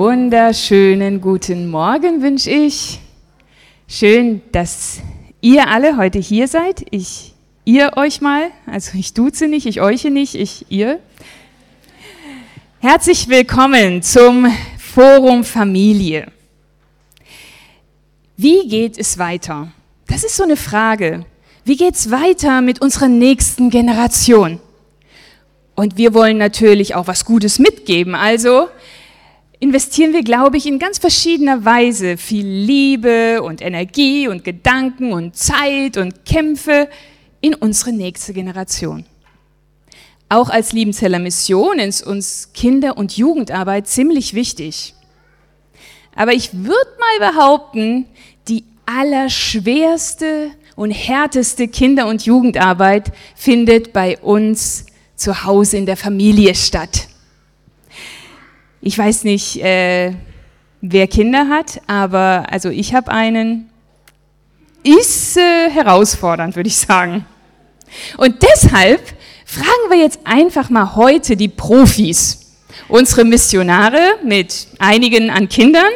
wunderschönen guten Morgen wünsche ich. Schön, dass ihr alle heute hier seid. Ich, ihr euch mal, also ich duze nicht, ich euch nicht, ich, ihr. Herzlich willkommen zum Forum Familie. Wie geht es weiter? Das ist so eine Frage. Wie geht es weiter mit unserer nächsten Generation? Und wir wollen natürlich auch was Gutes mitgeben. Also investieren wir, glaube ich, in ganz verschiedener Weise viel Liebe und Energie und Gedanken und Zeit und Kämpfe in unsere nächste Generation. Auch als Liebenzeller Mission ist uns Kinder- und Jugendarbeit ziemlich wichtig. Aber ich würde mal behaupten, die allerschwerste und härteste Kinder- und Jugendarbeit findet bei uns zu Hause in der Familie statt. Ich weiß nicht, äh, wer Kinder hat, aber also ich habe einen. Ist äh, herausfordernd, würde ich sagen. Und deshalb fragen wir jetzt einfach mal heute die Profis, unsere Missionare mit einigen an Kindern.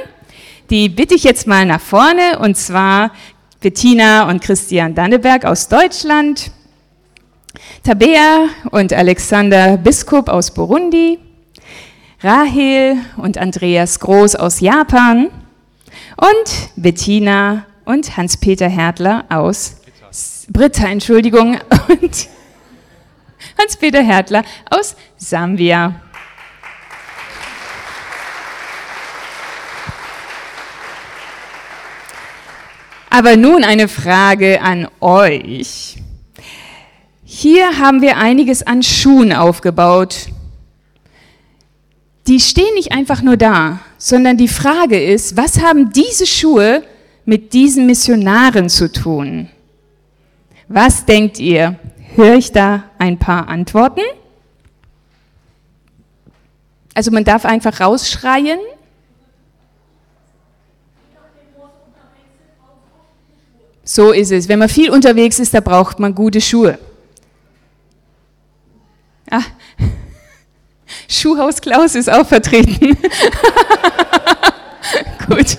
Die bitte ich jetzt mal nach vorne und zwar Bettina und Christian Danneberg aus Deutschland, Tabea und Alexander Biskup aus Burundi, Rahel und Andreas Groß aus Japan und Bettina und Hans-Peter Hertler aus Britta, Entschuldigung, und Hans-Peter Hertler aus Sambia. Aber nun eine Frage an euch. Hier haben wir einiges an Schuhen aufgebaut. Die stehen nicht einfach nur da, sondern die Frage ist, was haben diese Schuhe mit diesen Missionaren zu tun? Was denkt ihr? Höre ich da ein paar Antworten? Also man darf einfach rausschreien. So ist es. Wenn man viel unterwegs ist, da braucht man gute Schuhe. Schuhhaus Klaus ist auch vertreten. Gut.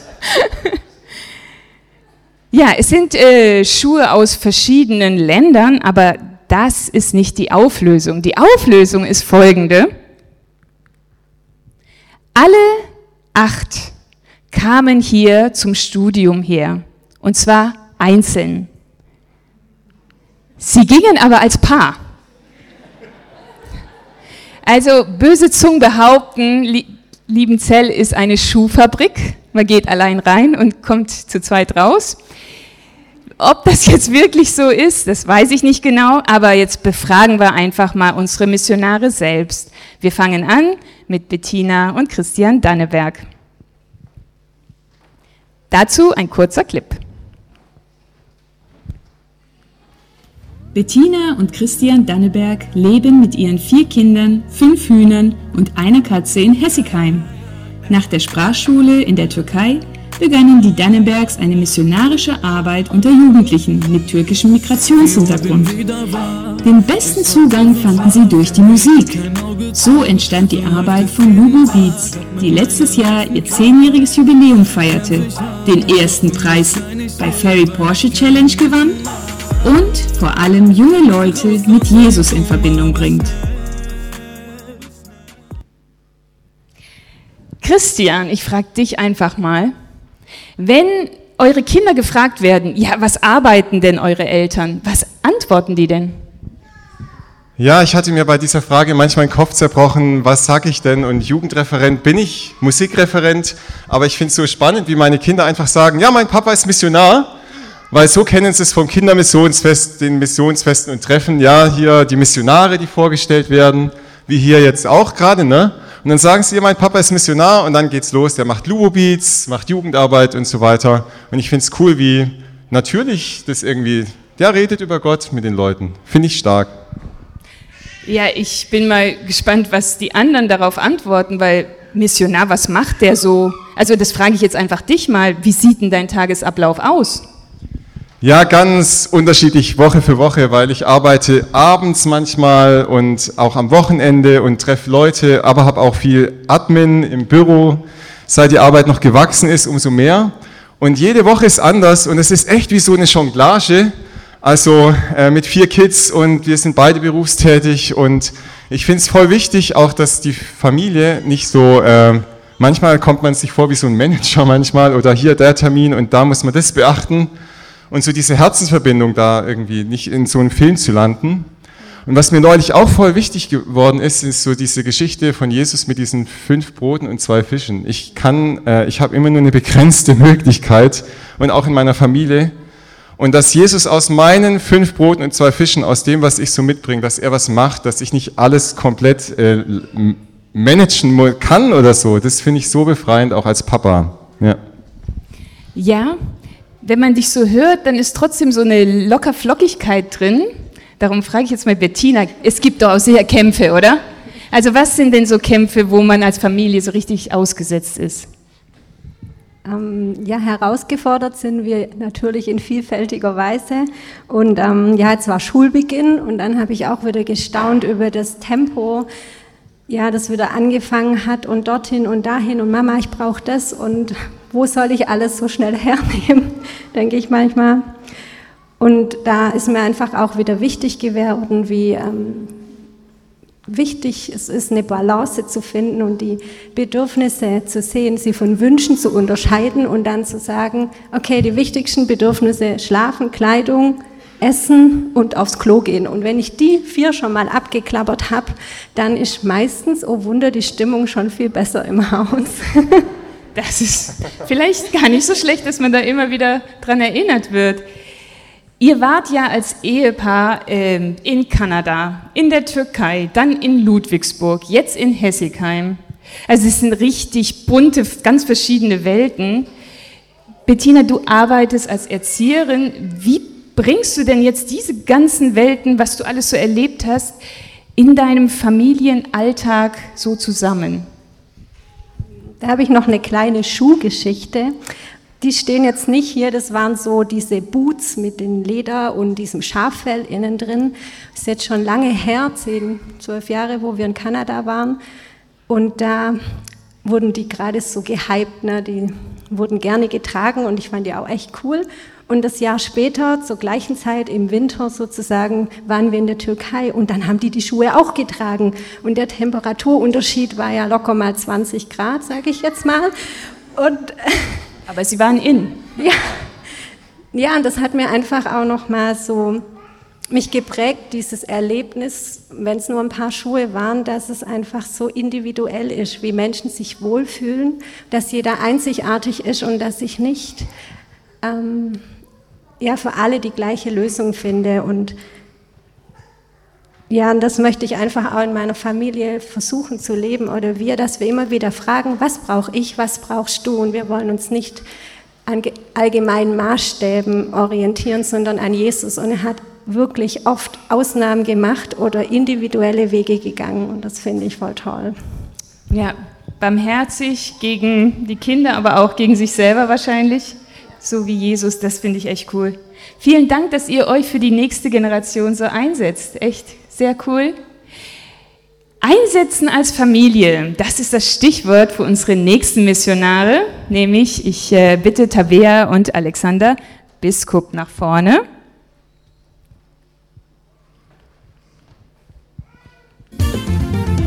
Ja, es sind äh, Schuhe aus verschiedenen Ländern, aber das ist nicht die Auflösung. Die Auflösung ist folgende. Alle acht kamen hier zum Studium her, und zwar einzeln. Sie gingen aber als Paar. Also böse Zungen behaupten, Liebenzell ist eine Schuhfabrik. Man geht allein rein und kommt zu zweit raus. Ob das jetzt wirklich so ist, das weiß ich nicht genau, aber jetzt befragen wir einfach mal unsere Missionare selbst. Wir fangen an mit Bettina und Christian Danneberg. Dazu ein kurzer Clip. Bettina und Christian Danneberg leben mit ihren vier Kindern, fünf Hühnern und einer Katze in Hessigheim. Nach der Sprachschule in der Türkei begannen die Dannebergs eine missionarische Arbeit unter Jugendlichen mit türkischem Migrationshintergrund. Den besten Zugang fanden sie durch die Musik. So entstand die Arbeit von Lugo Beats, die letztes Jahr ihr zehnjähriges Jubiläum feierte, den ersten Preis bei Ferry Porsche Challenge gewann und vor allem junge Leute mit Jesus in Verbindung bringt. Christian, ich frage dich einfach mal, wenn eure Kinder gefragt werden, ja, was arbeiten denn eure Eltern? Was antworten die denn? Ja, ich hatte mir bei dieser Frage manchmal den Kopf zerbrochen, was sage ich denn? Und Jugendreferent bin ich, Musikreferent, aber ich finde es so spannend, wie meine Kinder einfach sagen, ja, mein Papa ist Missionar, weil so kennen sie es vom Kindermissionsfest, den Missionsfesten und Treffen, ja, hier die Missionare, die vorgestellt werden, wie hier jetzt auch gerade, ne? Und dann sagen sie, mein Papa ist Missionar und dann geht's los. Der macht Lubo-Beats, macht Jugendarbeit und so weiter. Und ich finde es cool, wie natürlich das irgendwie, der redet über Gott mit den Leuten. Finde ich stark. Ja, ich bin mal gespannt, was die anderen darauf antworten, weil Missionar, was macht der so? Also das frage ich jetzt einfach dich mal. Wie sieht denn dein Tagesablauf aus? Ja, ganz unterschiedlich Woche für Woche, weil ich arbeite abends manchmal und auch am Wochenende und treffe Leute, aber habe auch viel Admin im Büro. Seit die Arbeit noch gewachsen ist, umso mehr. Und jede Woche ist anders und es ist echt wie so eine Jonglage. Also äh, mit vier Kids und wir sind beide berufstätig und ich finde es voll wichtig auch, dass die Familie nicht so, äh, manchmal kommt man sich vor wie so ein Manager manchmal oder hier der Termin und da muss man das beachten und so diese Herzensverbindung da irgendwie nicht in so einem Film zu landen. Und was mir neulich auch voll wichtig geworden ist, ist so diese Geschichte von Jesus mit diesen fünf Broten und zwei Fischen. Ich kann, äh, ich habe immer nur eine begrenzte Möglichkeit und auch in meiner Familie. Und dass Jesus aus meinen fünf Broten und zwei Fischen, aus dem, was ich so mitbringe, dass er was macht, dass ich nicht alles komplett äh, managen kann oder so, das finde ich so befreiend, auch als Papa. Ja. ja, wenn man dich so hört, dann ist trotzdem so eine Lockerflockigkeit drin. Darum frage ich jetzt mal Bettina, es gibt doch auch sicher Kämpfe, oder? Also was sind denn so Kämpfe, wo man als Familie so richtig ausgesetzt ist? Ähm, ja, herausgefordert sind wir natürlich in vielfältiger Weise. Und ähm, ja, jetzt war Schulbeginn und dann habe ich auch wieder gestaunt über das Tempo, ja, das wieder angefangen hat und dorthin und dahin und Mama, ich brauche das und wo soll ich alles so schnell hernehmen, denke ich manchmal. Und da ist mir einfach auch wieder wichtig geworden, wie ähm, wichtig es ist, eine Balance zu finden und die Bedürfnisse zu sehen, sie von Wünschen zu unterscheiden und dann zu sagen, okay, die wichtigsten Bedürfnisse, Schlafen, Kleidung, Essen und aufs Klo gehen. Und wenn ich die vier schon mal abgeklappert habe, dann ist meistens, oh Wunder, die Stimmung schon viel besser im Haus. das ist vielleicht gar nicht so schlecht, dass man da immer wieder dran erinnert wird. Ihr wart ja als Ehepaar äh, in Kanada, in der Türkei, dann in Ludwigsburg, jetzt in Hessigheim. Also es sind richtig bunte, ganz verschiedene Welten. Bettina, du arbeitest als Erzieherin. Wie bringst du denn jetzt diese ganzen Welten, was du alles so erlebt hast, in deinem Familienalltag so zusammen? Da habe ich noch eine kleine Schuhgeschichte die stehen jetzt nicht hier, das waren so diese Boots mit dem Leder und diesem Schaffell innen drin. Das ist jetzt schon lange her, zehn, zwölf Jahre, wo wir in Kanada waren. Und da wurden die gerade so gehypt, ne? die wurden gerne getragen und ich fand die auch echt cool. Und das Jahr später, zur gleichen Zeit im Winter sozusagen, waren wir in der Türkei und dann haben die die Schuhe auch getragen. Und der Temperaturunterschied war ja locker mal 20 Grad, sage ich jetzt mal. Und Aber sie waren in. Ja, ja und das hat mir einfach auch noch mal so mich geprägt, dieses Erlebnis, wenn es nur ein paar Schuhe waren, dass es einfach so individuell ist, wie Menschen sich wohlfühlen, dass jeder einzigartig ist und dass ich nicht ähm, ja, für alle die gleiche Lösung finde. Und ja, und das möchte ich einfach auch in meiner Familie versuchen zu leben oder wir, dass wir immer wieder fragen, was brauche ich, was brauchst du? Und wir wollen uns nicht an allgemeinen Maßstäben orientieren, sondern an Jesus. Und er hat wirklich oft Ausnahmen gemacht oder individuelle Wege gegangen. Und das finde ich voll toll. Ja, barmherzig gegen die Kinder, aber auch gegen sich selber wahrscheinlich. So wie Jesus, das finde ich echt cool. Vielen Dank, dass ihr euch für die nächste Generation so einsetzt. Echt sehr cool. Einsetzen als Familie, das ist das Stichwort für unsere nächsten Missionare, nämlich ich äh, bitte Tabea und Alexander Biskup nach vorne.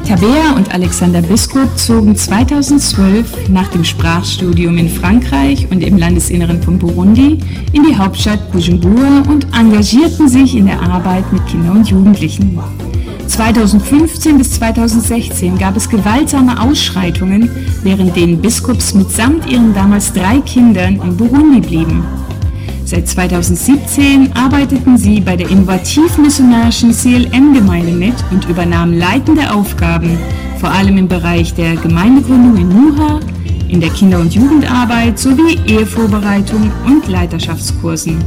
Tabea und Alexander Biskup zogen 2012 nach dem Sprachstudium in Frankreich und im Landesinneren von Burundi in die Hauptstadt Bujumbura und engagierten sich in der Arbeit mit Kindern und Jugendlichen. 2015 bis 2016 gab es gewaltsame Ausschreitungen, während denen Biskups mitsamt ihren damals drei Kindern in Burundi blieben. Seit 2017 arbeiteten sie bei der innovativ-missionarischen CLM-Gemeinde mit und übernahmen leitende Aufgaben vor allem im Bereich der Gemeindegründung in Muha, in der Kinder- und Jugendarbeit sowie Ehevorbereitung und Leiterschaftskursen.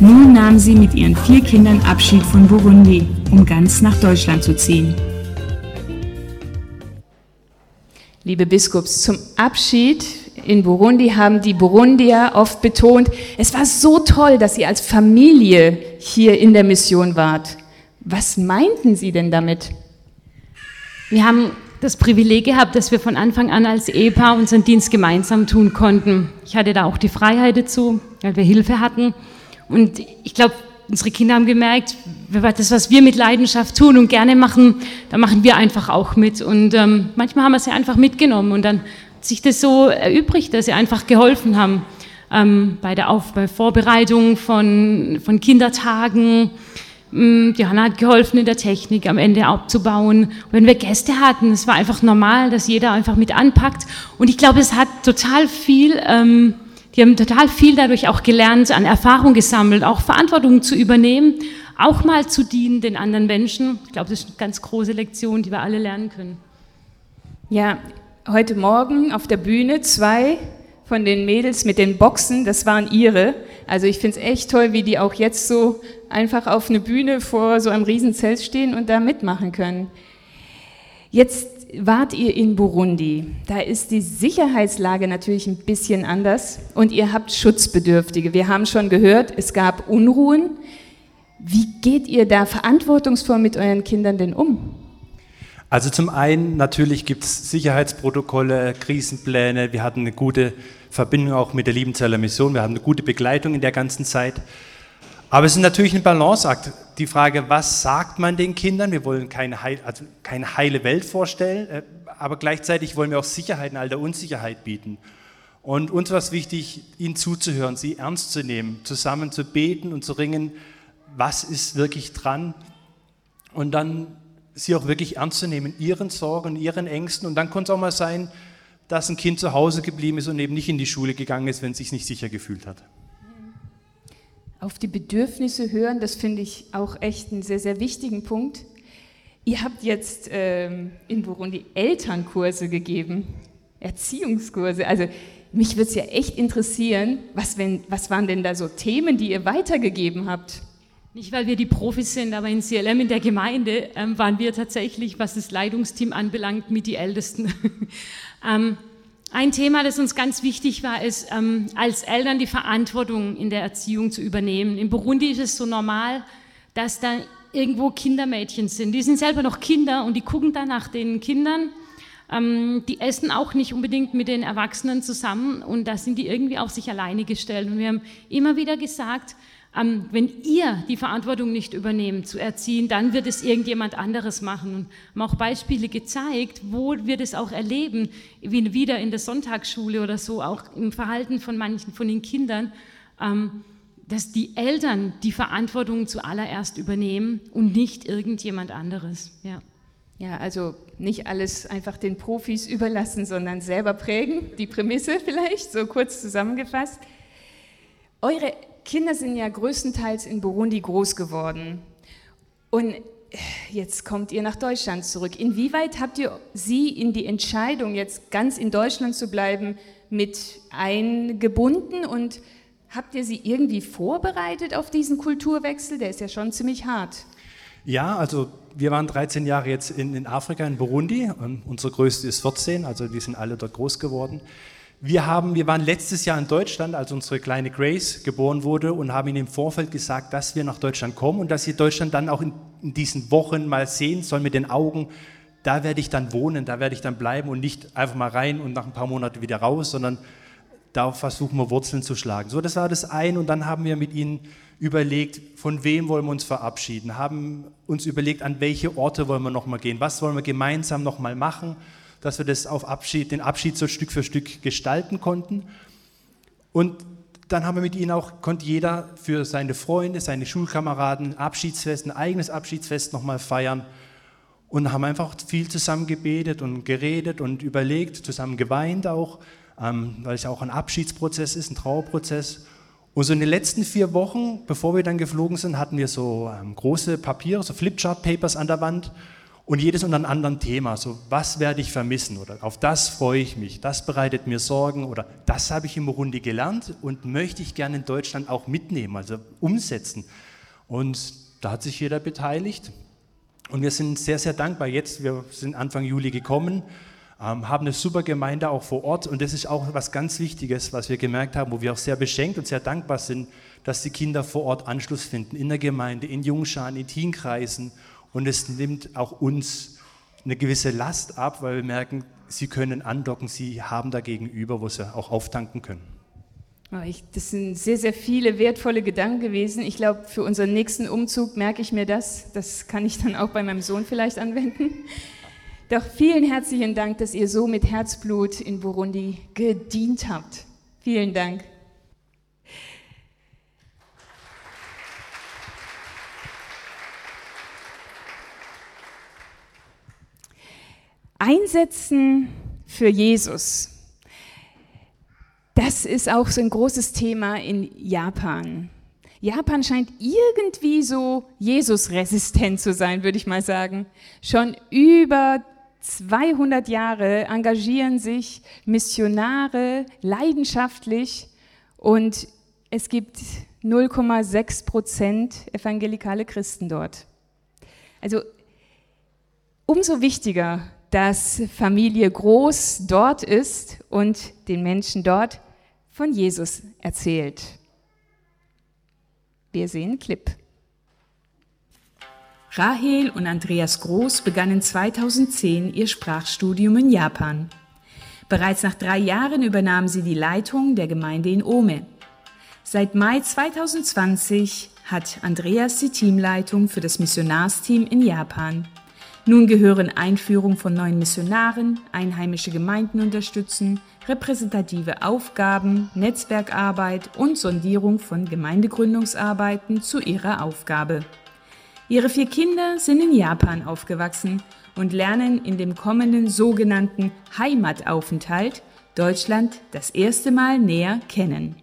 Nun nahm sie mit ihren vier Kindern Abschied von Burundi, um ganz nach Deutschland zu ziehen. Liebe Biskups, zum Abschied in Burundi haben die Burundier oft betont, es war so toll, dass ihr als Familie hier in der Mission wart. Was meinten Sie denn damit? Wir haben das Privileg gehabt, dass wir von Anfang an als Ehepaar unseren Dienst gemeinsam tun konnten. Ich hatte da auch die Freiheit dazu, weil wir Hilfe hatten. Und ich glaube, unsere Kinder haben gemerkt, das, was wir mit Leidenschaft tun und gerne machen, da machen wir einfach auch mit. Und ähm, manchmal haben wir sie einfach mitgenommen und dann sich das so erübrigt, dass sie einfach geholfen haben ähm, bei der Auf bei Vorbereitung von, von Kindertagen. Ähm, Johanna hat geholfen in der Technik am Ende abzubauen. Wenn wir Gäste hatten, es war einfach normal, dass jeder einfach mit anpackt. Und ich glaube, es hat total viel ähm, die haben total viel dadurch auch gelernt, an Erfahrung gesammelt, auch Verantwortung zu übernehmen, auch mal zu dienen den anderen Menschen. Ich glaube, das ist eine ganz große Lektion, die wir alle lernen können. Ja, heute Morgen auf der Bühne zwei von den Mädels mit den Boxen, das waren ihre. Also ich finde es echt toll, wie die auch jetzt so einfach auf eine Bühne vor so einem Riesenzelt stehen und da mitmachen können. Jetzt wart ihr in Burundi. Da ist die Sicherheitslage natürlich ein bisschen anders und ihr habt Schutzbedürftige. Wir haben schon gehört, es gab Unruhen. Wie geht ihr da verantwortungsvoll mit euren Kindern denn um? Also zum einen natürlich gibt es Sicherheitsprotokolle, Krisenpläne. Wir hatten eine gute Verbindung auch mit der Liebenzeller Mission. Wir haben eine gute Begleitung in der ganzen Zeit. Aber es ist natürlich ein Balanceakt. Die Frage, was sagt man den Kindern? Wir wollen keine, heil, also keine heile Welt vorstellen, äh, aber gleichzeitig wollen wir auch Sicherheit in all der Unsicherheit bieten. Und uns war es wichtig, ihnen zuzuhören, sie ernst zu nehmen, zusammen zu beten und zu ringen, was ist wirklich dran? Und dann sie auch wirklich ernst zu nehmen, ihren Sorgen, ihren Ängsten. Und dann konnte es auch mal sein, dass ein Kind zu Hause geblieben ist und eben nicht in die Schule gegangen ist, wenn es sich nicht sicher gefühlt hat auf die Bedürfnisse hören, das finde ich auch echt einen sehr, sehr wichtigen Punkt. Ihr habt jetzt ähm, in Burundi Elternkurse gegeben, Erziehungskurse. Also mich würde es ja echt interessieren, was, wenn, was waren denn da so Themen, die ihr weitergegeben habt? Nicht, weil wir die Profis sind, aber in CLM in der Gemeinde ähm, waren wir tatsächlich, was das Leitungsteam anbelangt, mit die Ältesten. ähm, ein Thema, das uns ganz wichtig war, ist, ähm, als Eltern die Verantwortung in der Erziehung zu übernehmen. In Burundi ist es so normal, dass da irgendwo Kindermädchen sind. Die sind selber noch Kinder und die gucken dann nach den Kindern. Ähm, die essen auch nicht unbedingt mit den Erwachsenen zusammen und da sind die irgendwie auf sich alleine gestellt. Und wir haben immer wieder gesagt, ähm, wenn ihr die Verantwortung nicht übernehmt, zu erziehen, dann wird es irgendjemand anderes machen. Und haben auch Beispiele gezeigt, wo wir das auch erleben, wie wieder in der Sonntagsschule oder so, auch im Verhalten von manchen von den Kindern, ähm, dass die Eltern die Verantwortung zuallererst übernehmen und nicht irgendjemand anderes. Ja. Ja, also nicht alles einfach den Profis überlassen, sondern selber prägen. Die Prämisse vielleicht, so kurz zusammengefasst. Eure Kinder sind ja größtenteils in Burundi groß geworden. Und jetzt kommt ihr nach Deutschland zurück. Inwieweit habt ihr sie in die Entscheidung, jetzt ganz in Deutschland zu bleiben, mit eingebunden und habt ihr sie irgendwie vorbereitet auf diesen Kulturwechsel? Der ist ja schon ziemlich hart. Ja, also wir waren 13 Jahre jetzt in, in Afrika, in Burundi. Und unsere größte ist 14, also die sind alle dort groß geworden. Wir, haben, wir waren letztes Jahr in Deutschland, als unsere kleine Grace geboren wurde und haben ihnen im Vorfeld gesagt, dass wir nach Deutschland kommen und dass sie Deutschland dann auch in, in diesen Wochen mal sehen sollen mit den Augen. Da werde ich dann wohnen, da werde ich dann bleiben und nicht einfach mal rein und nach ein paar Monaten wieder raus, sondern da versuchen wir Wurzeln zu schlagen. So, das war das eine und dann haben wir mit ihnen überlegt, von wem wollen wir uns verabschieden, haben uns überlegt, an welche Orte wollen wir nochmal gehen, was wollen wir gemeinsam nochmal machen dass wir das auf Abschied, den Abschied so Stück für Stück gestalten konnten. Und dann haben wir mit ihnen auch, konnte jeder für seine Freunde, seine Schulkameraden Abschiedsfest, ein eigenes Abschiedsfest nochmal feiern und haben einfach viel zusammen gebetet und geredet und überlegt, zusammen geweint auch, ähm, weil es ja auch ein Abschiedsprozess ist, ein Trauerprozess. Und so in den letzten vier Wochen, bevor wir dann geflogen sind, hatten wir so ähm, große Papiere, so Flipchart-Papers an der Wand Und jedes unter einem anderen Thema. So, was werde ich vermissen? Oder auf das freue ich mich. Das bereitet mir Sorgen. Oder das habe ich im Burundi gelernt und möchte ich gerne in Deutschland auch mitnehmen, also umsetzen. Und da hat sich jeder beteiligt. Und wir sind sehr, sehr dankbar jetzt. Wir sind Anfang Juli gekommen, ähm, haben eine super Gemeinde auch vor Ort. Und das ist auch was ganz Wichtiges, was wir gemerkt haben, wo wir auch sehr beschenkt und sehr dankbar sind, dass die Kinder vor Ort Anschluss finden, in der Gemeinde, in Jungscharen, in Teenkreisen und es nimmt auch uns eine gewisse Last ab, weil wir merken, sie können andocken, sie haben da gegenüber, wo sie auch auftanken können. Oh, das sind sehr, sehr viele wertvolle Gedanken gewesen. Ich glaube, für unseren nächsten Umzug merke ich mir das. Das kann ich dann auch bei meinem Sohn vielleicht anwenden. Doch vielen herzlichen Dank, dass ihr so mit Herzblut in Burundi gedient habt. Vielen Dank. Einsetzen für Jesus. Das ist auch so ein großes Thema in Japan. Japan scheint irgendwie so Jesus-resistent zu sein, würde ich mal sagen. Schon über 200 Jahre engagieren sich Missionare leidenschaftlich und es gibt 0,6 Prozent evangelikale Christen dort. Also umso wichtiger dass Familie Groß dort ist und den Menschen dort von Jesus erzählt. Wir sehen Clip. Rahel und Andreas Groß begannen 2010 ihr Sprachstudium in Japan. Bereits nach drei Jahren übernahmen sie die Leitung der Gemeinde in Ome. Seit Mai 2020 hat Andreas die Teamleitung für das Missionarsteam in Japan. Nun gehören Einführung von neuen Missionaren, einheimische Gemeinden unterstützen, repräsentative Aufgaben, Netzwerkarbeit und Sondierung von Gemeindegründungsarbeiten zu ihrer Aufgabe. Ihre vier Kinder sind in Japan aufgewachsen und lernen in dem kommenden sogenannten Heimataufenthalt Deutschland das erste Mal näher kennen.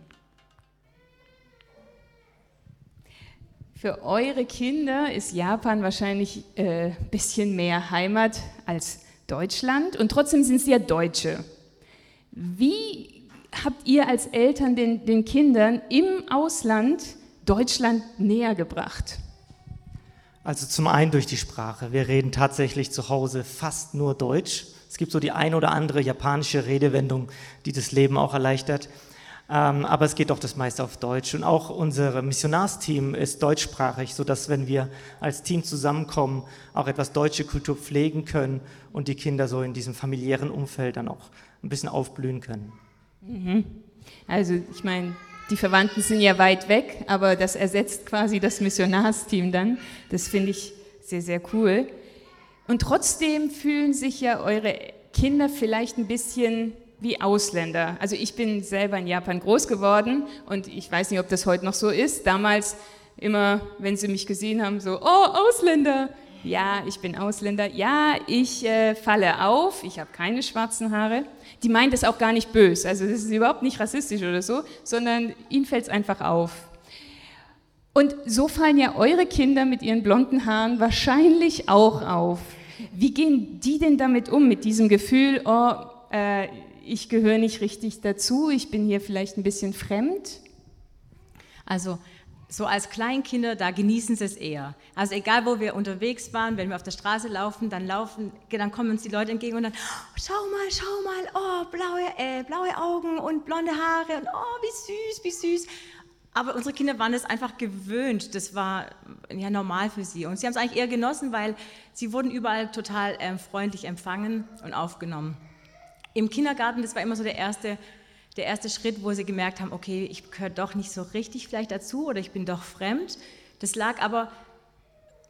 Für eure Kinder ist Japan wahrscheinlich ein äh, bisschen mehr Heimat als Deutschland und trotzdem sind sie ja Deutsche. Wie habt ihr als Eltern den, den Kindern im Ausland Deutschland näher gebracht? Also zum einen durch die Sprache. Wir reden tatsächlich zu Hause fast nur Deutsch. Es gibt so die ein oder andere japanische Redewendung, die das Leben auch erleichtert. Ähm, aber es geht doch das meiste auf Deutsch. Und auch unser Missionarsteam ist deutschsprachig, sodass, wenn wir als Team zusammenkommen, auch etwas deutsche Kultur pflegen können und die Kinder so in diesem familiären Umfeld dann auch ein bisschen aufblühen können. Mhm. Also, ich meine, die Verwandten sind ja weit weg, aber das ersetzt quasi das Missionarsteam dann. Das finde ich sehr, sehr cool. Und trotzdem fühlen sich ja eure Kinder vielleicht ein bisschen wie Ausländer. Also ich bin selber in Japan groß geworden und ich weiß nicht, ob das heute noch so ist. Damals immer, wenn sie mich gesehen haben, so, oh, Ausländer. Ja, ich bin Ausländer. Ja, ich äh, falle auf. Ich habe keine schwarzen Haare. Die meint es auch gar nicht böse. Also das ist überhaupt nicht rassistisch oder so, sondern ihnen fällt es einfach auf. Und so fallen ja eure Kinder mit ihren blonden Haaren wahrscheinlich auch auf. Wie gehen die denn damit um, mit diesem Gefühl, oh, äh, ich gehöre nicht richtig dazu, ich bin hier vielleicht ein bisschen fremd? Also so als Kleinkinder, da genießen sie es eher. Also egal, wo wir unterwegs waren, wenn wir auf der Straße laufen, dann laufen, dann kommen uns die Leute entgegen und dann, oh, schau mal, schau mal, oh, blaue, äh, blaue Augen und blonde Haare und oh, wie süß, wie süß. Aber unsere Kinder waren es einfach gewöhnt. Das war ja normal für sie. Und sie haben es eigentlich eher genossen, weil sie wurden überall total äh, freundlich empfangen und aufgenommen. Im Kindergarten, das war immer so der erste, der erste Schritt, wo sie gemerkt haben, okay, ich gehöre doch nicht so richtig vielleicht dazu oder ich bin doch fremd. Das lag aber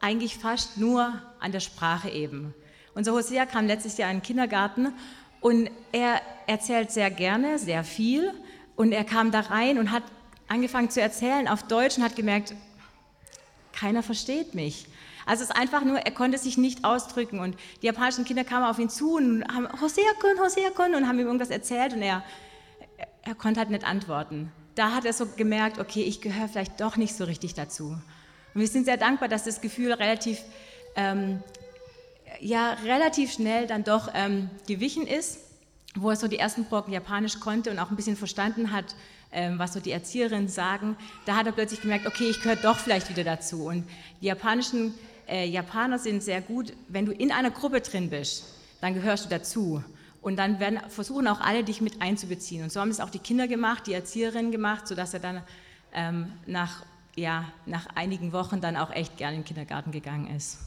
eigentlich fast nur an der Sprache eben. Unser Hosea kam letztes Jahr in den Kindergarten und er erzählt sehr gerne, sehr viel und er kam da rein und hat angefangen zu erzählen auf Deutsch und hat gemerkt, keiner versteht mich. Also es ist einfach nur, er konnte sich nicht ausdrücken und die japanischen Kinder kamen auf ihn zu und haben Hosea-kun, Hosea-kun und haben ihm irgendwas erzählt und er, er konnte halt nicht antworten. Da hat er so gemerkt, okay, ich gehöre vielleicht doch nicht so richtig dazu. Und wir sind sehr dankbar, dass das Gefühl relativ ähm, ja relativ schnell dann doch ähm, gewichen ist, wo er so die ersten Brocken Japanisch konnte und auch ein bisschen verstanden hat, ähm, was so die Erzieherinnen sagen, da hat er plötzlich gemerkt, okay, ich gehöre doch vielleicht wieder dazu. Und die japanischen äh, Japaner sind sehr gut, wenn du in einer Gruppe drin bist, dann gehörst du dazu. Und dann werden, versuchen auch alle, dich mit einzubeziehen. Und so haben es auch die Kinder gemacht, die Erzieherinnen gemacht, sodass er dann ähm, nach, ja, nach einigen Wochen dann auch echt gerne in den Kindergarten gegangen ist.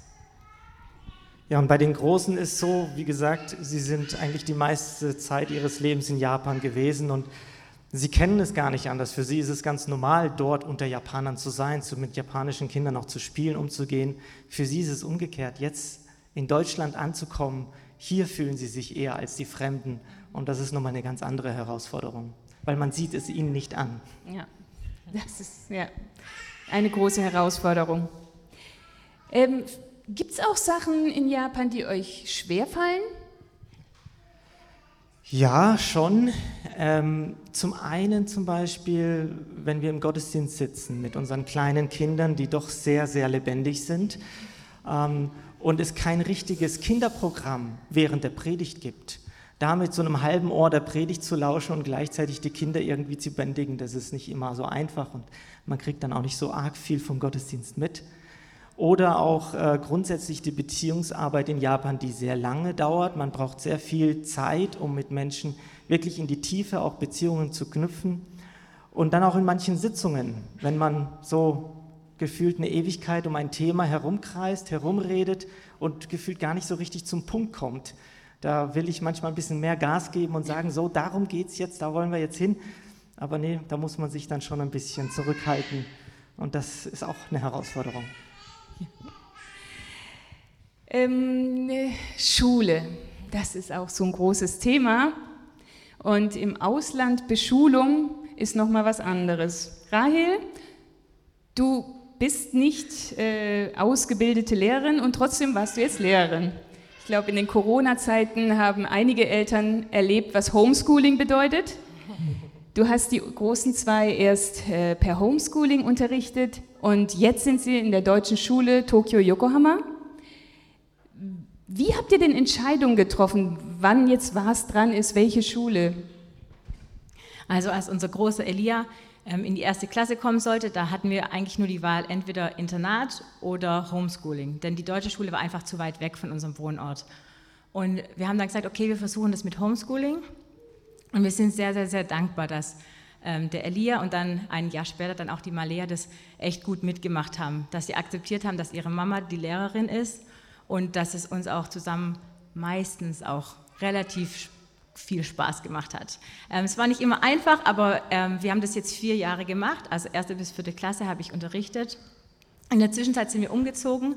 Ja, und bei den Großen ist so, wie gesagt, sie sind eigentlich die meiste Zeit ihres Lebens in Japan gewesen und sie kennen es gar nicht anders. Für sie ist es ganz normal, dort unter Japanern zu sein, zu, mit japanischen Kindern auch zu spielen, umzugehen. Für sie ist es umgekehrt, jetzt in Deutschland anzukommen. Hier fühlen sie sich eher als die Fremden und das ist nochmal eine ganz andere Herausforderung, weil man sieht es ihnen nicht an. Ja, das ist ja eine große Herausforderung. Ähm, Gibt es auch Sachen in Japan, die euch schwerfallen? Ja, schon. Ähm, zum einen zum Beispiel, wenn wir im Gottesdienst sitzen mit unseren kleinen Kindern, die doch sehr, sehr lebendig sind ähm, und es kein richtiges Kinderprogramm während der Predigt gibt. Da so einem halben Ohr der Predigt zu lauschen und gleichzeitig die Kinder irgendwie zu bändigen, das ist nicht immer so einfach und man kriegt dann auch nicht so arg viel vom Gottesdienst mit. Oder auch äh, grundsätzlich die Beziehungsarbeit in Japan, die sehr lange dauert. Man braucht sehr viel Zeit, um mit Menschen wirklich in die Tiefe auch Beziehungen zu knüpfen. Und dann auch in manchen Sitzungen, wenn man so gefühlt eine Ewigkeit um ein Thema herumkreist, herumredet und gefühlt gar nicht so richtig zum Punkt kommt. Da will ich manchmal ein bisschen mehr Gas geben und sagen, so, darum geht es jetzt, da wollen wir jetzt hin. Aber nee, da muss man sich dann schon ein bisschen zurückhalten. Und das ist auch eine Herausforderung. Ähm, Schule, das ist auch so ein großes Thema. Und im Ausland Beschulung ist noch mal was anderes. Rahel, du bist nicht äh, ausgebildete Lehrerin und trotzdem warst du jetzt Lehrerin. Ich glaube, in den Corona-Zeiten haben einige Eltern erlebt, was Homeschooling bedeutet. Du hast die großen zwei erst äh, per Homeschooling unterrichtet und jetzt sind sie in der deutschen Schule Tokio Yokohama. Wie habt ihr denn Entscheidungen getroffen, wann jetzt was dran ist, welche Schule? Also als unser großer Elia in die erste Klasse kommen sollte, da hatten wir eigentlich nur die Wahl entweder Internat oder Homeschooling, denn die deutsche Schule war einfach zu weit weg von unserem Wohnort. Und wir haben dann gesagt, okay, wir versuchen das mit Homeschooling. Und wir sind sehr, sehr, sehr dankbar, dass ähm, der Elia und dann ein Jahr später dann auch die Malea das echt gut mitgemacht haben, dass sie akzeptiert haben, dass ihre Mama die Lehrerin ist und dass es uns auch zusammen meistens auch relativ viel Spaß gemacht hat. Ähm, es war nicht immer einfach, aber ähm, wir haben das jetzt vier Jahre gemacht. Also erste bis vierte Klasse habe ich unterrichtet. In der Zwischenzeit sind wir umgezogen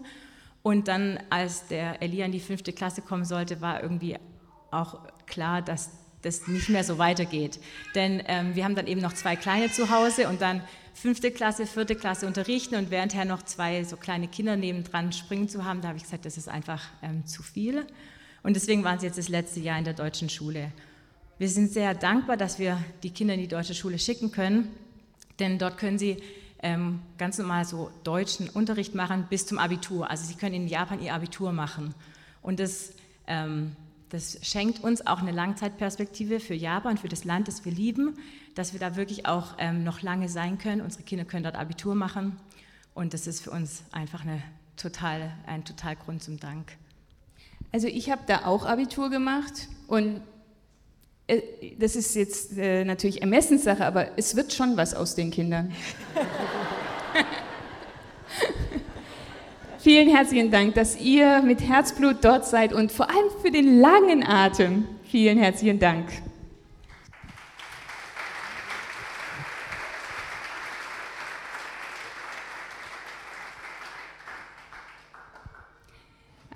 und dann, als der Elia in die fünfte Klasse kommen sollte, war irgendwie auch klar, dass das nicht mehr so weitergeht. Denn ähm, wir haben dann eben noch zwei kleine zu Hause und dann fünfte Klasse, vierte Klasse unterrichten und währendher noch zwei so kleine Kinder nebendran springen zu haben, da habe ich gesagt, das ist einfach ähm, zu viel. Und deswegen waren sie jetzt das letzte Jahr in der deutschen Schule. Wir sind sehr dankbar, dass wir die Kinder in die deutsche Schule schicken können, denn dort können sie ähm, ganz normal so deutschen Unterricht machen bis zum Abitur. Also sie können in Japan ihr Abitur machen. Und das ähm, das schenkt uns auch eine Langzeitperspektive für Japan, für das Land, das wir lieben, dass wir da wirklich auch ähm, noch lange sein können. Unsere Kinder können dort Abitur machen und das ist für uns einfach eine total, ein total Grund zum Dank. Also ich habe da auch Abitur gemacht und äh, das ist jetzt äh, natürlich Ermessenssache, aber es wird schon was aus den Kindern. Vielen herzlichen Dank, dass ihr mit Herzblut dort seid und vor allem für den langen Atem. Vielen herzlichen Dank.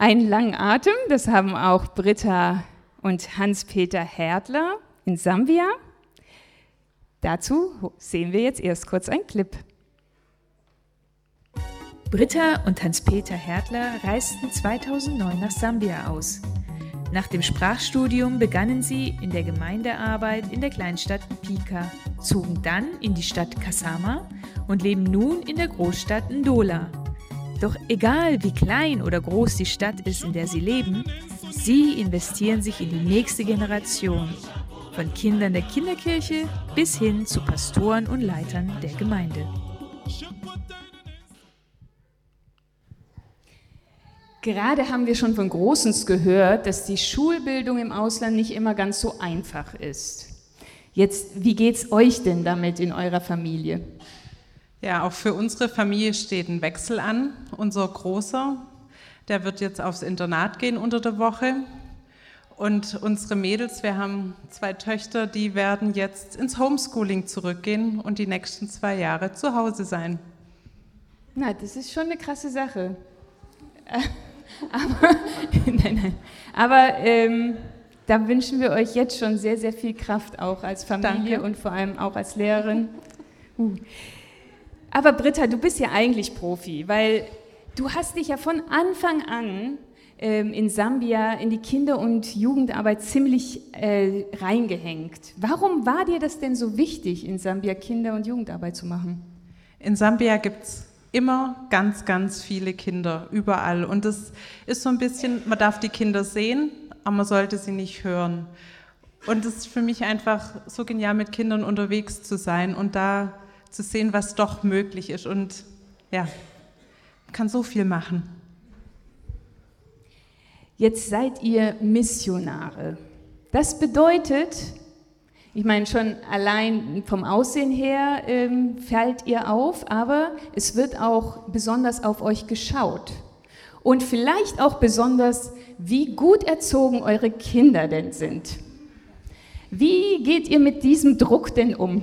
Einen langen Atem, das haben auch Britta und Hans-Peter Herdler in Sambia. Dazu sehen wir jetzt erst kurz ein Clip. Britta und Hans-Peter Hertler reisten 2009 nach Sambia aus. Nach dem Sprachstudium begannen sie in der Gemeindearbeit in der Kleinstadt Pika, zogen dann in die Stadt Kasama und leben nun in der Großstadt Ndola. Doch egal wie klein oder groß die Stadt ist, in der sie leben, sie investieren sich in die nächste Generation. Von Kindern der Kinderkirche bis hin zu Pastoren und Leitern der Gemeinde. Gerade haben wir schon von Großens gehört, dass die Schulbildung im Ausland nicht immer ganz so einfach ist. Jetzt, wie geht's euch denn damit in eurer Familie? Ja, auch für unsere Familie steht ein Wechsel an. Unser Großer, der wird jetzt aufs Internat gehen unter der Woche. Und unsere Mädels, wir haben zwei Töchter, die werden jetzt ins Homeschooling zurückgehen und die nächsten zwei Jahre zu Hause sein. Na, das ist schon eine krasse Sache. Aber, nein, nein. Aber ähm, da wünschen wir euch jetzt schon sehr, sehr viel Kraft auch als Familie Danke. und vor allem auch als Lehrerin. Uh. Aber Britta, du bist ja eigentlich Profi, weil du hast dich ja von Anfang an ähm, in Sambia in die Kinder- und Jugendarbeit ziemlich äh, reingehängt. Warum war dir das denn so wichtig, in Sambia Kinder- und Jugendarbeit zu machen? In Sambia gibt es immer ganz, ganz viele Kinder, überall. Und das ist so ein bisschen, man darf die Kinder sehen, aber man sollte sie nicht hören. Und es ist für mich einfach so genial, mit Kindern unterwegs zu sein und da zu sehen, was doch möglich ist. Und ja, kann so viel machen. Jetzt seid ihr Missionare. Das bedeutet, ich meine, schon allein vom Aussehen her ähm, fällt ihr auf, aber es wird auch besonders auf euch geschaut. Und vielleicht auch besonders, wie gut erzogen eure Kinder denn sind. Wie geht ihr mit diesem Druck denn um?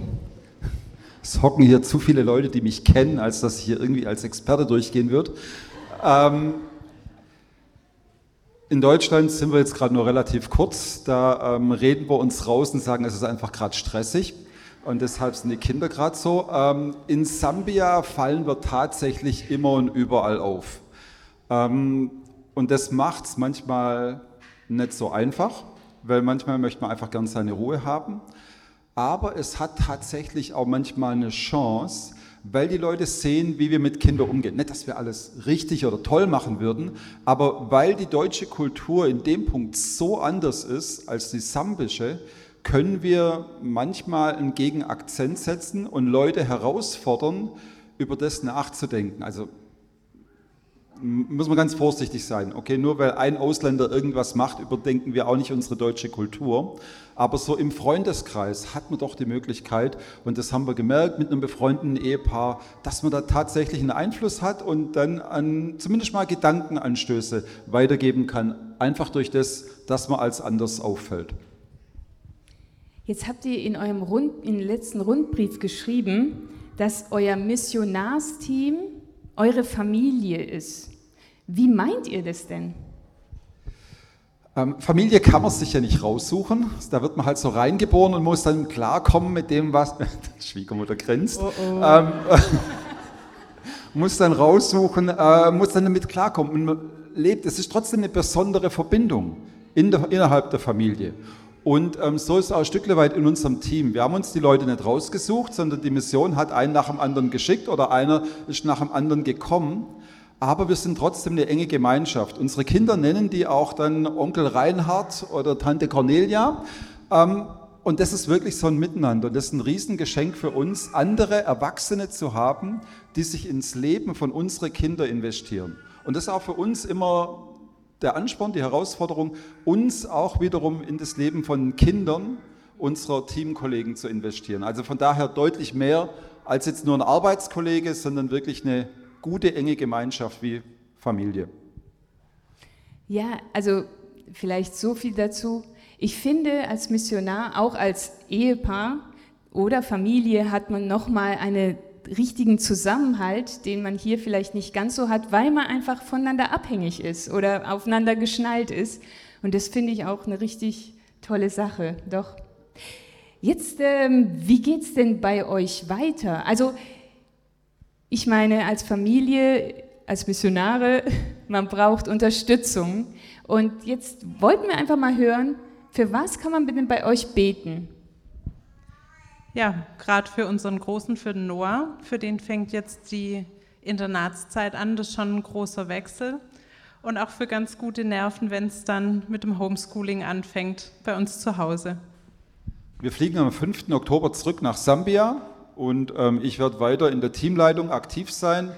Es hocken hier zu viele Leute, die mich kennen, als dass ich hier irgendwie als Experte durchgehen würde. Ähm, in Deutschland sind wir jetzt gerade nur relativ kurz. Da ähm, reden wir uns raus und sagen, es ist einfach gerade stressig. Und deshalb sind die Kinder gerade so. Ähm, in Sambia fallen wir tatsächlich immer und überall auf. Ähm, und das macht es manchmal nicht so einfach, weil manchmal möchte man einfach gern seine Ruhe haben. Aber es hat tatsächlich auch manchmal eine Chance, weil die Leute sehen, wie wir mit Kindern umgehen. Nicht, dass wir alles richtig oder toll machen würden, aber weil die deutsche Kultur in dem Punkt so anders ist als die sambische, können wir manchmal einen Gegenakzent setzen und Leute herausfordern, über das nachzudenken. Also muss man ganz vorsichtig sein. Okay, nur weil ein Ausländer irgendwas macht, überdenken wir auch nicht unsere deutsche Kultur. Aber so im Freundeskreis hat man doch die Möglichkeit, und das haben wir gemerkt mit einem befreundeten Ehepaar, dass man da tatsächlich einen Einfluss hat und dann an zumindest mal Gedankenanstöße weitergeben kann, einfach durch das, dass man als anders auffällt. Jetzt habt ihr in eurem Rund, in letzten Rundbrief geschrieben, dass euer Missionarsteam eure Familie ist. Wie meint ihr das denn? Ähm, Familie kann man sich ja nicht raussuchen. Da wird man halt so reingeboren und muss dann klarkommen mit dem, was. Schwiegermutter grinst. Oh oh. Ähm, muss dann raussuchen, äh, muss dann damit klarkommen. Und man lebt, es ist trotzdem eine besondere Verbindung in der, innerhalb der Familie. Und ähm, so ist es auch ein Stück weit in unserem Team. Wir haben uns die Leute nicht rausgesucht, sondern die Mission hat einen nach dem anderen geschickt oder einer ist nach dem anderen gekommen aber wir sind trotzdem eine enge Gemeinschaft. Unsere Kinder nennen die auch dann Onkel Reinhard oder Tante Cornelia. Ähm, und das ist wirklich so ein Miteinander. Und das ist ein Riesengeschenk für uns, andere Erwachsene zu haben, die sich ins Leben von unseren Kindern investieren. Und das ist auch für uns immer der Ansporn, die Herausforderung, uns auch wiederum in das Leben von Kindern unserer Teamkollegen zu investieren. Also von daher deutlich mehr als jetzt nur ein Arbeitskollege, sondern wirklich eine gute, enge Gemeinschaft wie Familie. Ja, also vielleicht so viel dazu. Ich finde, als Missionar, auch als Ehepaar oder Familie, hat man nochmal einen richtigen Zusammenhalt, den man hier vielleicht nicht ganz so hat, weil man einfach voneinander abhängig ist oder aufeinander geschnallt ist. Und das finde ich auch eine richtig tolle Sache. Doch. Jetzt, ähm, wie es denn bei euch weiter? Also ich meine, als Familie, als Missionare, man braucht Unterstützung. Und jetzt wollten wir einfach mal hören, für was kann man denn bei euch beten? Ja, gerade für unseren Großen, für Noah, für den fängt jetzt die Internatszeit an. Das ist schon ein großer Wechsel. Und auch für ganz gute Nerven, wenn es dann mit dem Homeschooling anfängt, bei uns zu Hause. Wir fliegen am 5. Oktober zurück nach Sambia und ähm, ich werde weiter in der Teamleitung aktiv sein.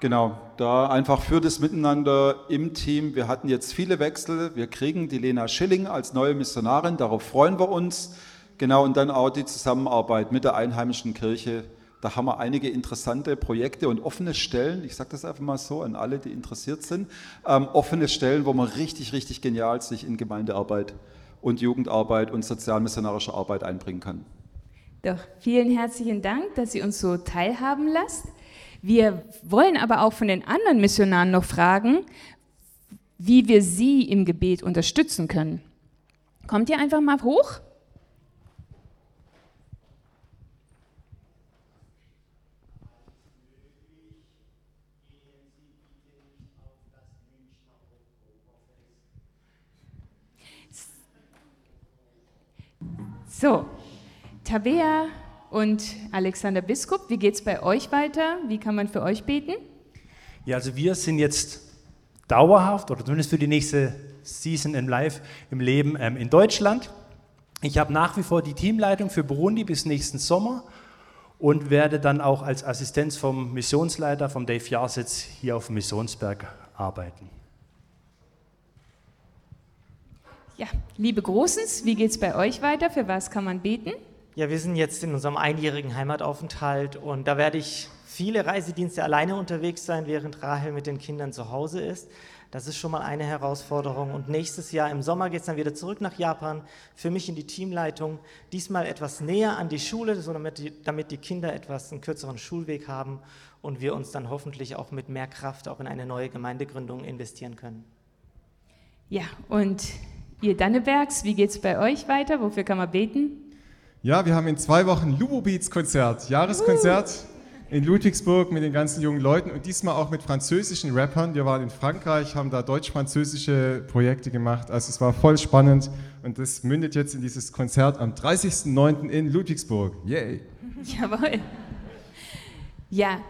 Genau, da einfach für das Miteinander im Team. Wir hatten jetzt viele Wechsel. Wir kriegen die Lena Schilling als neue Missionarin, darauf freuen wir uns. Genau, und dann auch die Zusammenarbeit mit der einheimischen Kirche. Da haben wir einige interessante Projekte und offene Stellen, ich sage das einfach mal so an alle, die interessiert sind, ähm, offene Stellen, wo man richtig, richtig genial sich in Gemeindearbeit und Jugendarbeit und sozialmissionarische Arbeit einbringen kann. Doch, vielen herzlichen Dank, dass Sie uns so teilhaben lasst. Wir wollen aber auch von den anderen Missionaren noch fragen, wie wir sie im Gebet unterstützen können. Kommt ihr einfach mal hoch? So, Tabea und Alexander Biskup, wie geht es bei euch weiter? Wie kann man für euch beten? Ja, also wir sind jetzt dauerhaft oder zumindest für die nächste Season im Live im Leben ähm, in Deutschland. Ich habe nach wie vor die Teamleitung für Burundi bis nächsten Sommer und werde dann auch als Assistenz vom Missionsleiter, vom Dave Jarsitz, hier auf dem Missionsberg arbeiten. Ja, liebe Großens, wie geht es bei euch weiter? Für was kann man beten? Ja, wir sind jetzt in unserem einjährigen Heimataufenthalt und da werde ich viele Reisedienste alleine unterwegs sein, während Rahel mit den Kindern zu Hause ist. Das ist schon mal eine Herausforderung. Und nächstes Jahr im Sommer geht es dann wieder zurück nach Japan, für mich in die Teamleitung. Diesmal etwas näher an die Schule, so damit, die, damit die Kinder etwas einen kürzeren Schulweg haben und wir uns dann hoffentlich auch mit mehr Kraft auch in eine neue Gemeindegründung investieren können. Ja, und ihr Dannebergs, wie geht es bei euch weiter? Wofür kann man beten? Ja, wir haben in zwei Wochen Lubo Beats Konzert, Jahreskonzert in Ludwigsburg mit den ganzen jungen Leuten und diesmal auch mit französischen Rappern. Wir waren in Frankreich, haben da deutsch-französische Projekte gemacht. Also es war voll spannend und das mündet jetzt in dieses Konzert am 30.09. in Ludwigsburg. Yay! Jawohl. Ja,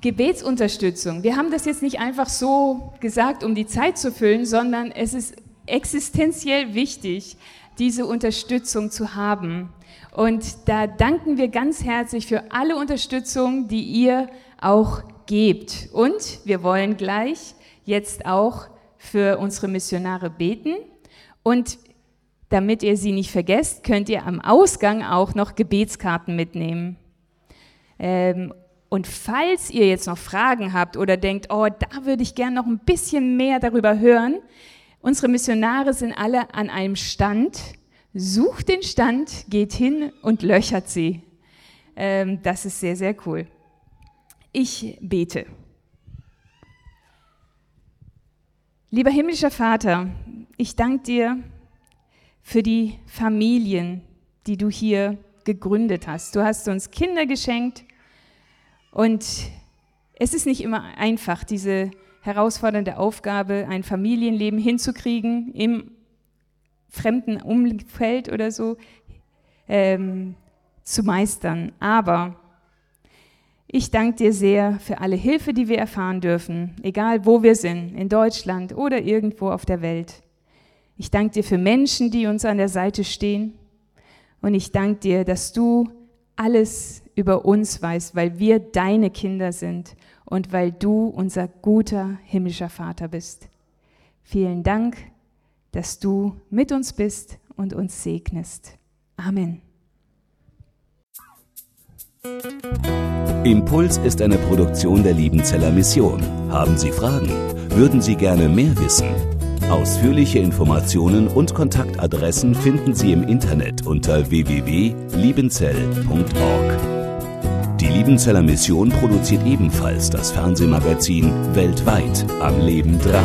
Gebetsunterstützung. Wir haben das jetzt nicht einfach so gesagt, um die Zeit zu füllen, sondern es ist existenziell wichtig, diese Unterstützung zu haben. Und da danken wir ganz herzlich für alle Unterstützung, die ihr auch gebt. Und wir wollen gleich jetzt auch für unsere Missionare beten. Und damit ihr sie nicht vergesst, könnt ihr am Ausgang auch noch Gebetskarten mitnehmen. Ähm, und falls ihr jetzt noch Fragen habt oder denkt, oh, da würde ich gerne noch ein bisschen mehr darüber hören, unsere Missionare sind alle an einem Stand sucht den Stand, geht hin und löchert sie. Ähm, das ist sehr, sehr cool. Ich bete. Lieber himmlischer Vater, ich danke dir für die Familien, die du hier gegründet hast. Du hast uns Kinder geschenkt und es ist nicht immer einfach, diese herausfordernde Aufgabe, ein Familienleben hinzukriegen im fremden Umfeld oder so ähm, zu meistern. Aber ich danke dir sehr für alle Hilfe, die wir erfahren dürfen, egal wo wir sind, in Deutschland oder irgendwo auf der Welt. Ich danke dir für Menschen, die uns an der Seite stehen. Und ich danke dir, dass du alles über uns weißt, weil wir deine Kinder sind und weil du unser guter himmlischer Vater bist. Vielen Dank dass du mit uns bist und uns segnest. Amen. Impuls ist eine Produktion der Liebenzeller Mission. Haben Sie Fragen? Würden Sie gerne mehr wissen? Ausführliche Informationen und Kontaktadressen finden Sie im Internet unter www.liebenzell.org. Die Liebenzeller Mission produziert ebenfalls das Fernsehmagazin Weltweit am Leben dran.